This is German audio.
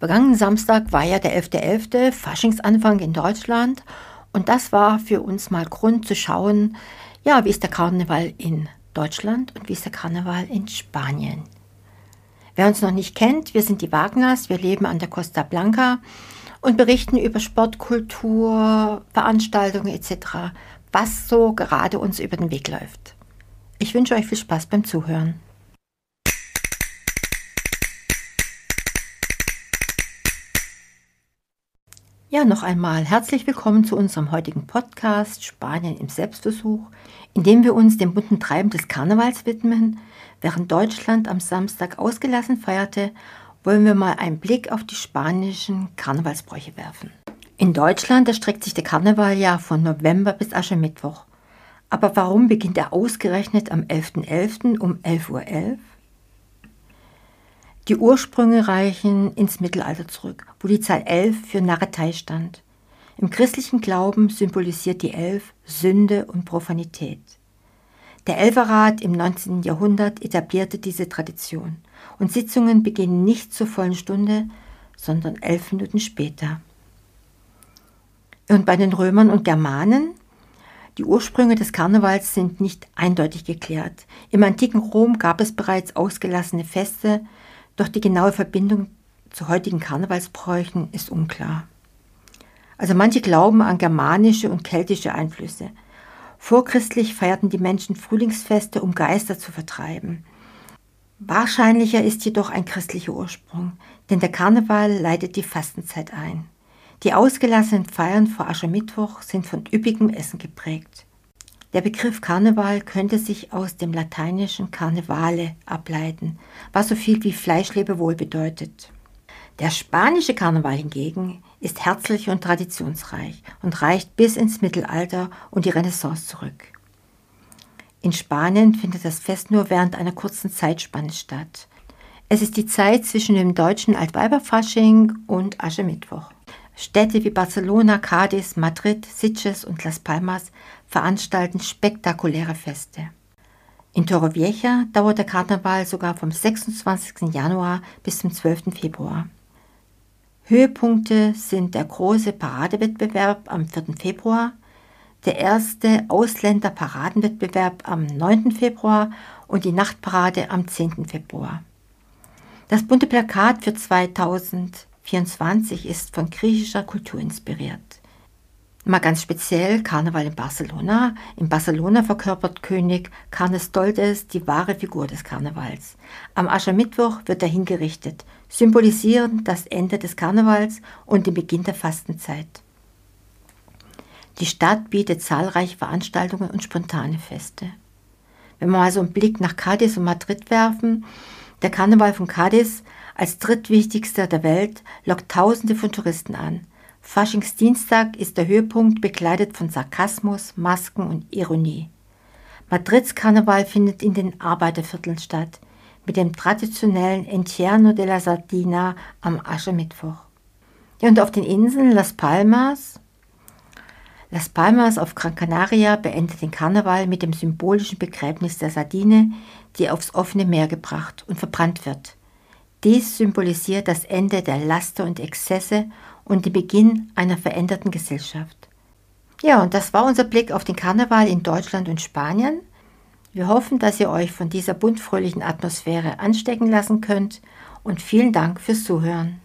Vergangenen Samstag war ja der 11.11., .11., Faschingsanfang in Deutschland. Und das war für uns mal Grund zu schauen, ja, wie ist der Karneval in Deutschland und wie ist der Karneval in Spanien. Wer uns noch nicht kennt, wir sind die Wagners, wir leben an der Costa Blanca und berichten über Sportkultur, Veranstaltungen etc., was so gerade uns über den Weg läuft. Ich wünsche euch viel Spaß beim Zuhören. Ja, noch einmal herzlich willkommen zu unserem heutigen Podcast Spanien im Selbstversuch, in dem wir uns dem bunten Treiben des Karnevals widmen. Während Deutschland am Samstag ausgelassen feierte, wollen wir mal einen Blick auf die spanischen Karnevalsbräuche werfen. In Deutschland erstreckt sich der Karneval ja von November bis Aschermittwoch. Aber warum beginnt er ausgerechnet am 11.11. .11. um 11.11 Uhr? .11? Die Ursprünge reichen ins Mittelalter zurück, wo die Zahl 11 für Narretei stand. Im christlichen Glauben symbolisiert die Elf Sünde und Profanität. Der Elferrat im 19. Jahrhundert etablierte diese Tradition und Sitzungen beginnen nicht zur vollen Stunde, sondern elf Minuten später. Und bei den Römern und Germanen? Die Ursprünge des Karnevals sind nicht eindeutig geklärt. Im antiken Rom gab es bereits ausgelassene Feste, doch die genaue Verbindung zu heutigen Karnevalsbräuchen ist unklar. Also manche glauben an germanische und keltische Einflüsse. Vorchristlich feierten die Menschen Frühlingsfeste, um Geister zu vertreiben. Wahrscheinlicher ist jedoch ein christlicher Ursprung, denn der Karneval leitet die Fastenzeit ein. Die ausgelassenen Feiern vor Aschermittwoch sind von üppigem Essen geprägt. Der Begriff Karneval könnte sich aus dem lateinischen Carnevale ableiten, was so viel wie Fleischlebewohl bedeutet. Der spanische Karneval hingegen ist herzlich und traditionsreich und reicht bis ins Mittelalter und die Renaissance zurück. In Spanien findet das Fest nur während einer kurzen Zeitspanne statt. Es ist die Zeit zwischen dem deutschen Altweiberfasching und Aschermittwoch. Städte wie Barcelona, Cadiz, Madrid, Sitges und Las Palmas veranstalten spektakuläre Feste. In Torrevieja dauert der Karneval sogar vom 26. Januar bis zum 12. Februar. Höhepunkte sind der große Paradewettbewerb am 4. Februar, der erste Ausländer-Paradenwettbewerb am 9. Februar und die Nachtparade am 10. Februar. Das bunte Plakat für 2024 ist von griechischer Kultur inspiriert. Mal ganz speziell Karneval in Barcelona. In Barcelona verkörpert König Carnestoltes die wahre Figur des Karnevals. Am Aschermittwoch wird er hingerichtet, symbolisierend das Ende des Karnevals und den Beginn der Fastenzeit. Die Stadt bietet zahlreiche Veranstaltungen und spontane Feste. Wenn wir mal so einen Blick nach Cadiz und Madrid werfen, der Karneval von Cadiz als drittwichtigster der Welt lockt Tausende von Touristen an. Faschingsdienstag ist der Höhepunkt begleitet von Sarkasmus, Masken und Ironie. Madrids Karneval findet in den Arbeitervierteln statt, mit dem traditionellen Entierno de la Sardina am Aschermittwoch. Und auf den Inseln Las Palmas, Las Palmas auf Gran Canaria beendet den Karneval mit dem symbolischen Begräbnis der Sardine, die aufs offene Meer gebracht und verbrannt wird. Dies symbolisiert das Ende der Laster und Exzesse und den Beginn einer veränderten Gesellschaft. Ja, und das war unser Blick auf den Karneval in Deutschland und Spanien. Wir hoffen, dass ihr euch von dieser buntfröhlichen Atmosphäre anstecken lassen könnt und vielen Dank fürs Zuhören.